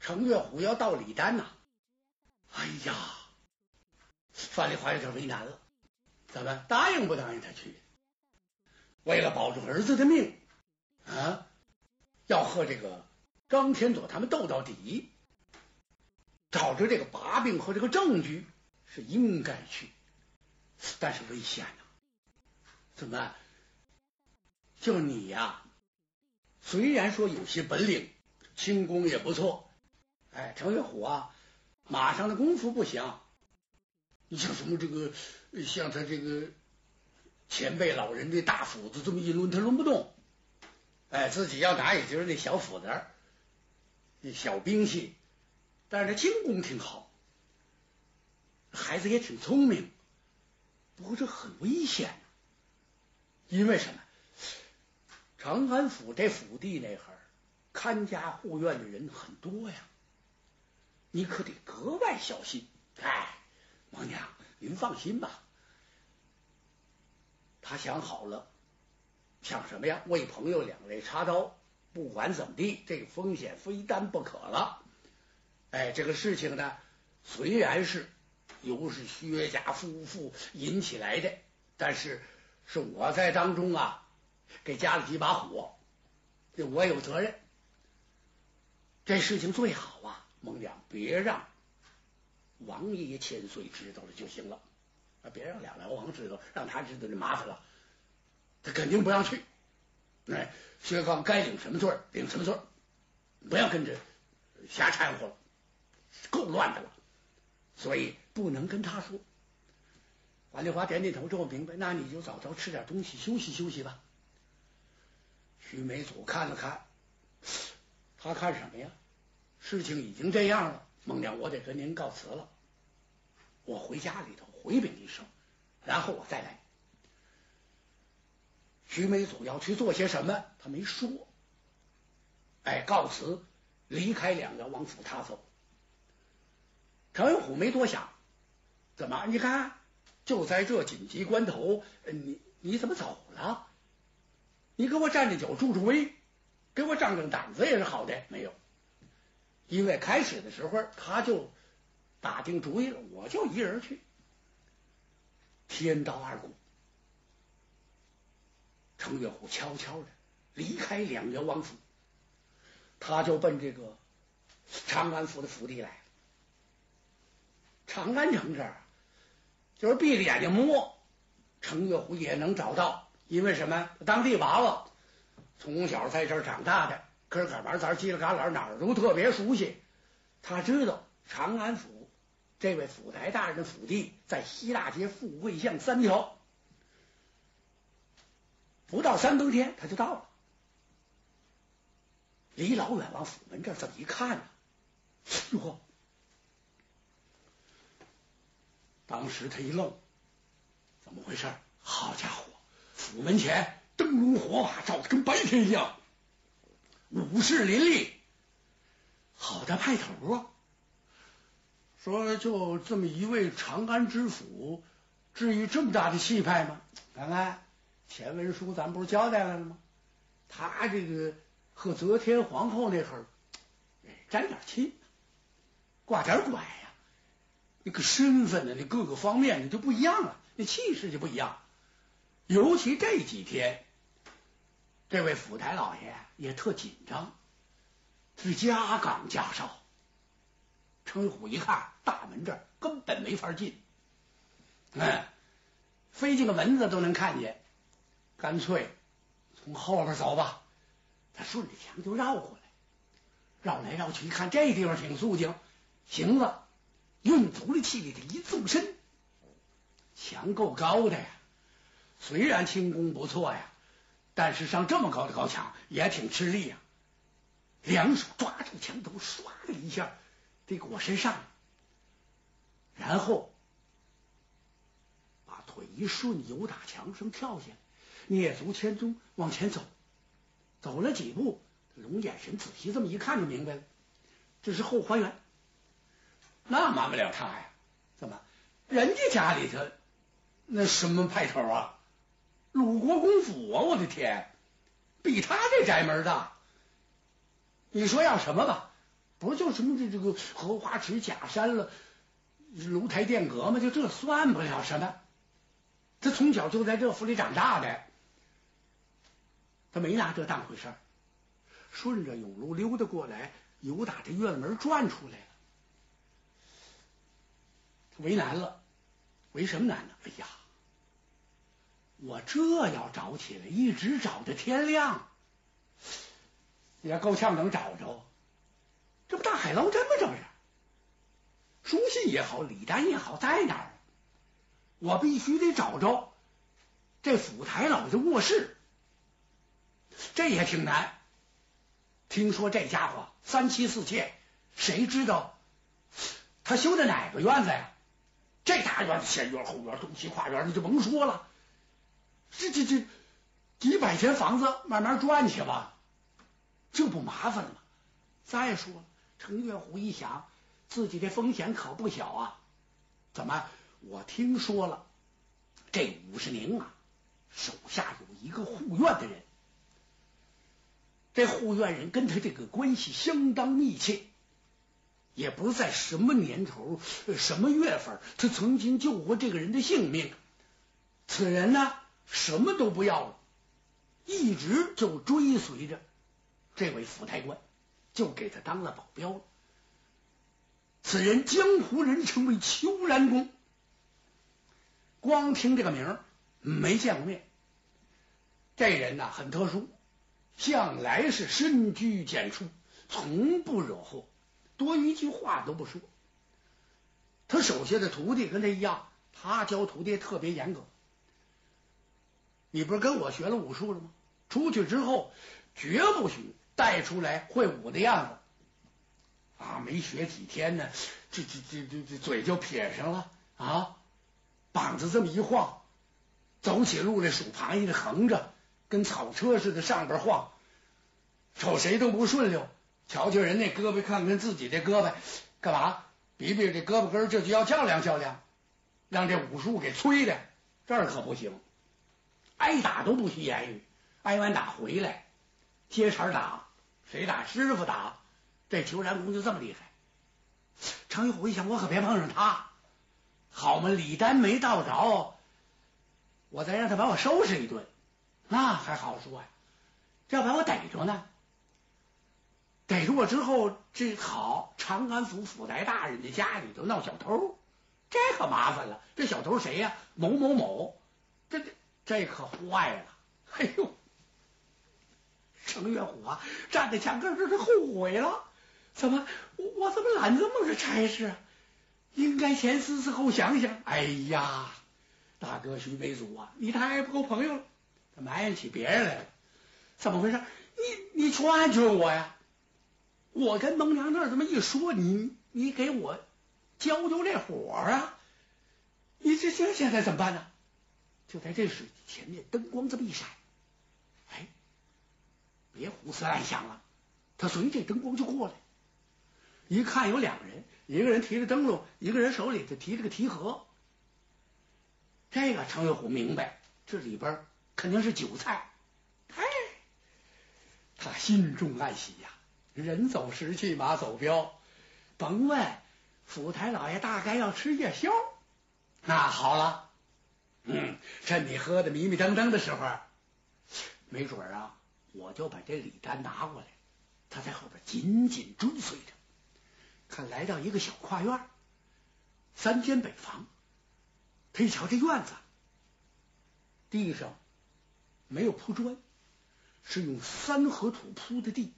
程月虎要到李丹呐。哎呀，范丽华有点为难了，怎么答应不答应他去？为了保住儿子的命啊，要和这个张天佐他们斗到底，找着这个把柄和这个证据是应该去，但是危险呐！怎么？就你呀，虽然说有些本领，轻功也不错，哎，程月虎啊。马上的功夫不行，你像什么这个，像他这个前辈老人的大斧子这么一抡，他抡不动。哎，自己要拿也就是那小斧子，那小兵器，但是他轻功挺好，孩子也挺聪明，不过这很危险，因为什么？长安府这府地那会儿，看家护院的人很多呀。你可得格外小心。哎，王娘，您放心吧。他想好了，想什么呀？为朋友两肋插刀，不管怎么地，这个风险非担不可了。哎，这个事情呢，虽然是由是薛家夫妇引起来的，但是是我在当中啊，给加了几把火，这我有责任。这事情最好啊。孟良，别让王爷千岁知道了就行了，别让两辽王知道，让他知道就麻烦了，他肯定不让去。哎，薛刚该领什么罪领什么罪，不要跟着瞎掺和了，够乱的了。所以不能跟他说。王丽华点点头，这我明白。那你就早早吃点东西，休息休息吧。徐梅祖看了看，他看什么呀？事情已经这样了，孟娘，我得跟您告辞了。我回家里头回禀一声，然后我再来。徐梅祖要去做些什么，他没说。哎，告辞，离开两个王府，他走。程元虎没多想，怎么？你看，就在这紧急关头，你你怎么走了？你给我站着脚，助助威，给我长长胆子也是好的。没有。因为开始的时候，他就打定主意了，我就一人去。天道二鼓，程月虎悄悄的离开两辽王府，他就奔这个长安府的府邸来。长安城这儿，就是闭着眼睛摸，程月虎也能找到，因为什么？当地娃娃从小在这儿长大的。可是干嘛？咱犄了旮旯哪儿都特别熟悉。他知道长安府这位府台大人的府邸在西大街富贵巷三条，不到三更天他就到了。离老远往府门这这么一看呢，哟！当时他一愣，怎么回事？好家伙，府门前灯笼火把照的跟白天一样。武士林立，好大派头啊！说就这么一位长安知府，至于这么大的气派吗？看看前文书，咱不是交代了吗？他这个和则天皇后那会儿沾点亲，挂点拐呀。那个身份呢，那各个方面呢就不一样了，那气势就不一样。尤其这几天。这位府台老爷也特紧张，是家岗家少。程虎一看大门这根本没法进，嗯，飞进个蚊子都能看见，干脆从后边走吧。他顺着墙就绕过来，绕来绕去一看这地方挺肃静，行了，用足了气力的一纵身，墙够高的呀，虽然轻功不错呀。但是上这么高的高墙也挺吃力呀，两手抓住墙头，唰的一下得给我身上，然后把腿一顺，由打墙上跳下，蹑足潜踪往前走，走了几步，龙眼神仔细这么一看就明白了，这是后花园，那瞒不了他呀，怎么人家家里头那什么派头啊？鲁国公府啊！我的天，比他这宅门大。你说要什么吧？不就什么这这个荷花池、假山了，楼台殿阁吗？就这算不了什么。他从小就在这府里长大的，他没拿这当回事儿。顺着甬路溜达过来，由打这院门转出来了。为难了，为什么难呢？哎呀，我这要找起来，一直找到天亮，也够呛能找着。这不大海捞针吗？这不是？书信也好，礼单也好，在哪儿？我必须得找着这府台老的卧室，这也挺难。听说这家伙三妻四妾，谁知道他修的哪个院子呀？这大院子，前院后院，东西跨院，你就甭说了。这这这几百间房子，慢慢转去吧，这不麻烦了吗？再说了，程月虎一想，自己的风险可不小啊。怎么？我听说了，这武士宁啊，手下有一个护院的人。这护院人跟他这个关系相当密切，也不在什么年头、什么月份，他曾经救过这个人的性命。此人呢，什么都不要了，一直就追随着这位府台官，就给他当了保镖。此人江湖人称为秋兰公。光听这个名儿，没见过面。这人呢很特殊，向来是深居简出，从不惹祸，多一句话都不说。他手下的徒弟跟他一样，他教徒弟特别严格。你不是跟我学了武术了吗？出去之后绝不许带出来会武的样子。啊，没学几天呢，这这这这这嘴就撇上了啊！膀子这么一晃，走起路来数螃蟹的横着，跟草车似的上边晃，瞅谁都不顺溜。瞧瞧人那胳膊，看看自己这胳膊，干嘛？比比这胳膊根，这就要较量较量，让这武术给催的，这儿可不行。挨打都不许言语，挨完打回来接茬打，谁打师傅打。这裘然公就这么厉害。程玉虎一想，我可别碰上他。好嘛，李丹没到着，我再让他把我收拾一顿，那还好说呀。这要把我逮着呢，逮着我之后，这好长安府府台大人的家里头闹小偷，这可麻烦了。这小偷谁呀？某某某，这这这可坏了。哎呦，程月虎啊，站在墙根这是后悔了。怎么，我我怎么揽这么个差事？应该前思思后想想。哎呀，大哥徐梅祖啊，你太不够朋友了，他埋怨起别人来了。怎么回事？你你劝劝我呀！我跟蒙娘那儿这么一说，你你给我浇浇这火啊！你这这现在怎么办呢？就在这时，前面灯光这么一闪，哎，别胡思乱想了。他随这灯光就过来，一看有两个人。一个人提着灯笼，一个人手里就提着个提盒。这个程月虎明白，这里边肯定是酒菜。哎，他心中暗喜呀，人走时气，马走镖，甭问，府台老爷大概要吃夜宵。那好了，嗯，趁你喝的迷迷瞪瞪的时候，没准啊，我就把这礼单拿过来，他在后边紧紧追随着。看，来到一个小跨院，三间北房。他一瞧这院子，地上没有铺砖，是用三合土铺的地。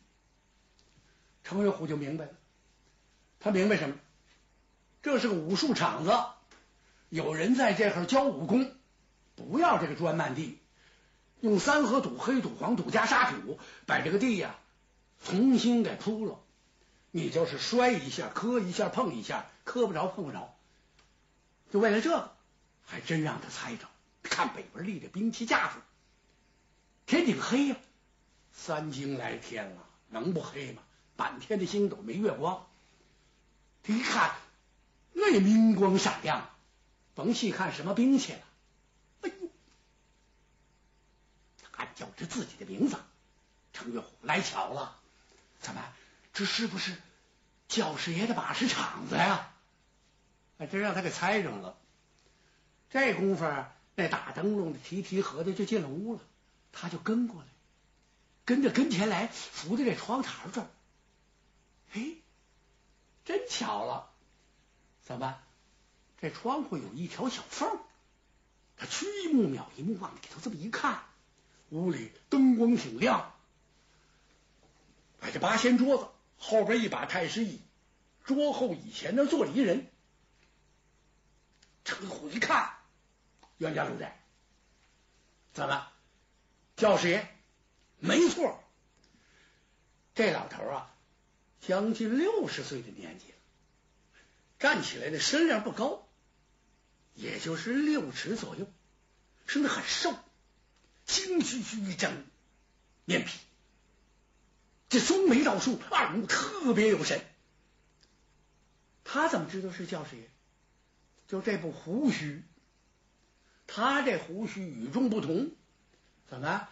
程月虎就明白了，他明白什么？这是个武术场子，有人在这儿教武功，不要这个砖漫地，用三合土、黑土、黄土加沙土，把这个地呀重新给铺了。你就是摔一下、磕一下、碰一下，磕不着、碰不着，就为了这个，还真让他猜着。看北边立的兵器架子，天挺黑呀，三更来天了，能不黑吗？满天的星斗没月光，他一看，那明光闪亮，甭细看什么兵器了，哎呦，喊叫着自己的名字，程月虎来巧了，怎么？这是不是教师爷的把式场子呀！还真让他给猜上了。这功夫，那打灯笼的提提盒的就进了屋了，他就跟过来，跟着跟前来，扶着这窗台这儿。哎，真巧了，怎么？这窗户有一条小缝，他屈一目秒一目，往里头这么一看，屋里灯光挺亮。摆着八仙桌子，后边一把太师椅，桌后椅前那坐着一人。程虎一看，冤家路窄，怎么？教师爷？没错，这老头啊，将近六十岁的年纪了，站起来的身量不高。也就是六尺左右，生得很瘦，精须须一整，面皮，这双眉倒竖，二目特别有神。他怎么知道是教师爷？就这部胡须，他这胡须与众不同。怎么？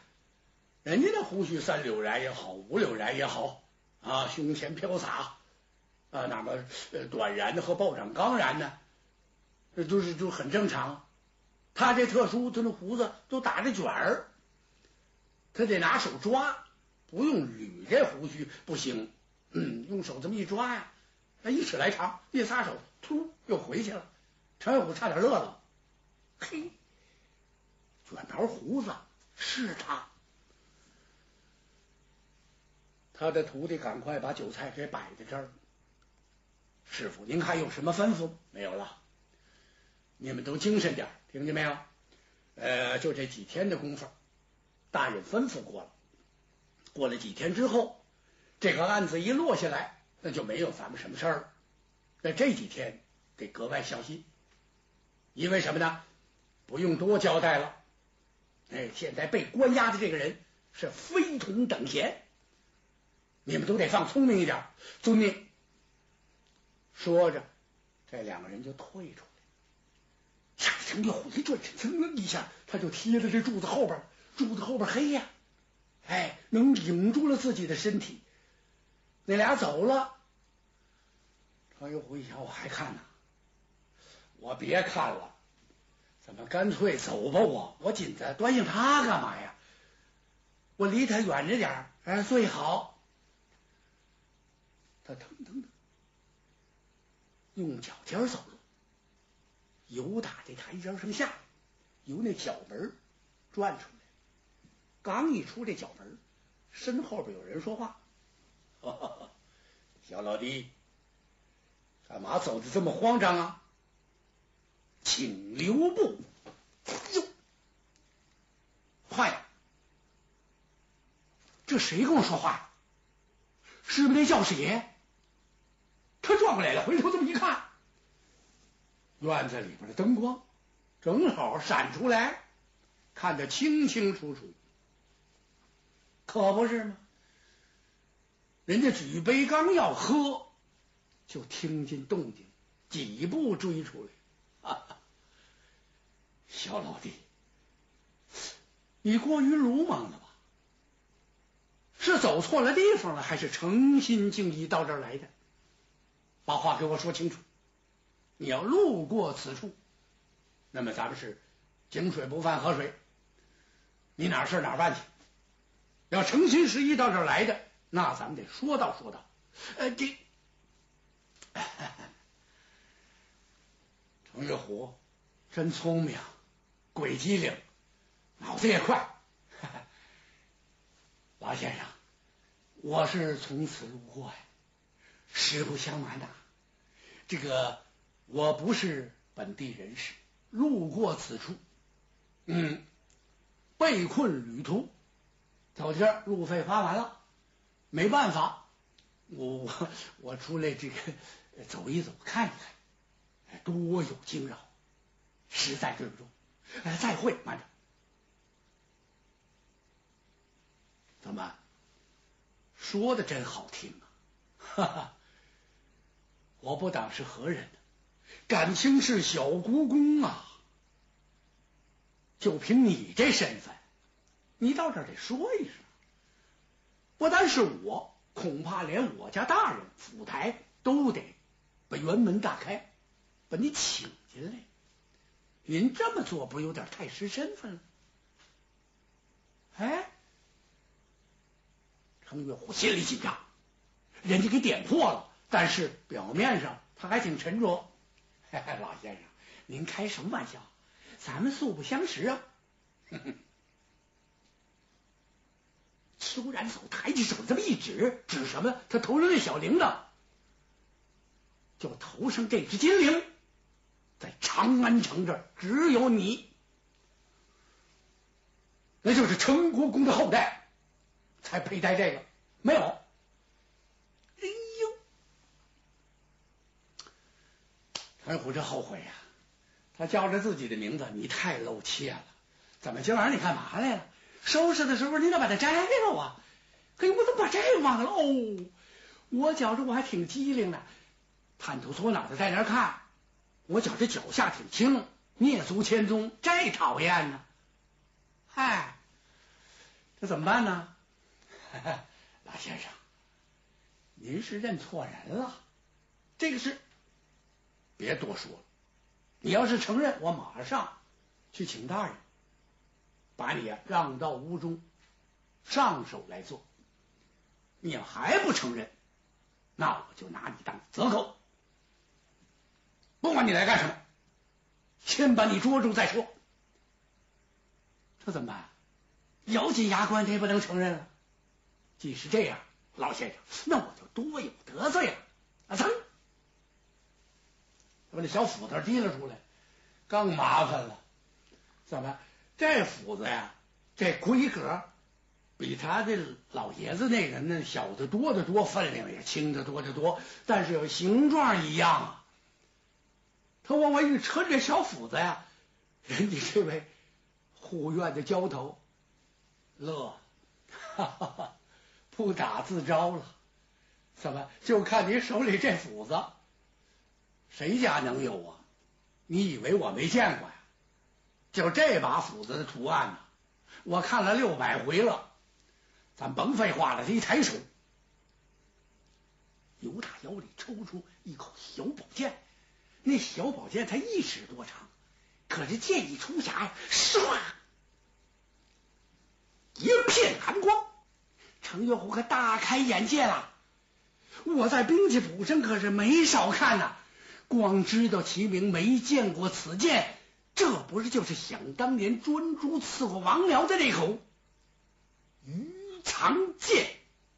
人家的胡须三绺髯也好，五绺髯也好啊，胸前飘洒啊，那么呃短髯的和暴涨刚髯的。这都是就很正常，他这特殊，他那胡子都打着卷儿，他得拿手抓，不用捋这胡须不行。嗯，用手这么一抓呀，那一尺来长，一撒手，突又回去了。陈小虎差点乐了，嘿，卷毛胡子是他。他的徒弟赶快把酒菜给摆在这儿。师傅，您看有什么吩咐？没有了。你们都精神点，听见没有？呃，就这几天的功夫，大人吩咐过了。过了几天之后，这个案子一落下来，那就没有咱们什么事儿了。那这几天得格外小心，因为什么呢？不用多交代了。哎，现在被关押的这个人是非同等闲，你们都得放聪明一点。遵命。说着，这两个人就退出。下程就回转身，噌一下，他就贴在这柱子后边，柱子后边黑呀，哎，能顶住了自己的身体。那俩走了，常有虎一瞧，我还看呢，我别看了，怎么干脆走吧？我我紧着端应他干嘛呀？我离他远着点儿，最好。他腾腾的用脚尖走路。由打这台阶上下，由那角门转出来。刚一出这角门，身后边有人说话：“ 小老弟，干嘛走的这么慌张啊？请留步。”哟，坏了！这谁跟我说话？是不是那教师爷？他转过来了，回头这么一看。院子里边的灯光正好闪出来，看得清清楚楚，可不是吗？人家举杯刚要喝，就听见动静，几步追出来。小老弟，你过于鲁莽了吧？是走错了地方了，还是诚心敬意到这儿来的？把话给我说清楚。你要路过此处，那么咱们是井水不犯河水，你哪事哪办去。要诚心实意到这儿来的，那咱们得说道说道。呃，这程 月虎真聪明，鬼机灵，脑子也快。老先生，我是从此路过呀，实不相瞒呐，这个。我不是本地人士，路过此处，嗯，被困旅途，走这路费花完了，没办法，我我我出来这个走一走，看一看，多有惊扰，实在对不住，哎，再会，慢着，怎么说的真好听啊？哈哈，我不当是何人？感情是小蜈蚣啊！就凭你这身份，你到这儿得说一声。不单是我，恐怕连我家大人府台都得把辕门大开，把你请进来。您这么做，不有点太失身份了？哎，程月虎心里紧张，人家给点破了，但是表面上他还挺沉着。老先生，您开什么玩笑？咱们素不相识啊！邱然嫂抬起手这么一指，指什么？他头上那小铃铛，就头上这只金铃，在长安城这只有你，那就是陈国公的后代才佩戴这个，没有。哎呦，二虎这后悔呀！他叫着自己的名字，你太露怯了。怎么今晚上你干嘛来了？收拾的时候你咋把它摘了啊？嘿，我怎么把这忘了？哦，我觉着我还挺机灵的，探头缩脑袋在那看。我觉着脚下挺轻，蹑足潜踪，这讨厌呢。嗨，这怎么办呢？老先生，您是认错人了。这个是别多说了。你要是承认，我马上去请大人。把你让到屋中，上手来做。你要还不承认，那我就拿你当贼狗。不管你来干什么，先把你捉住再说。这怎么办？咬紧牙关，他也不能承认了。既是这样，老先生，那我就多有得罪了。啊，噌，把那小斧头提了出来，更麻烦了。怎么？这斧子呀，这规格比他的老爷子那人呢小的多得多，分量也轻的多得多，但是有形状一样啊。他往外一抻这小斧子呀，人家这位护院的交头乐，哈哈哈，不打自招了。怎么？就看你手里这斧子，谁家能有啊？你以为我没见过呀？就这把斧子的图案呢，我看了六百回了。咱甭废话了，他一抬手，由大腰里抽出一口小宝剑。那小宝剑才一尺多长，可这剑一出匣呀，唰，一片寒光。程月虎可大开眼界了。我在兵器谱上可是没少看呐，光知道齐名，没见过此剑。这不是就是想当年专诸刺过王僚的那口鱼肠剑？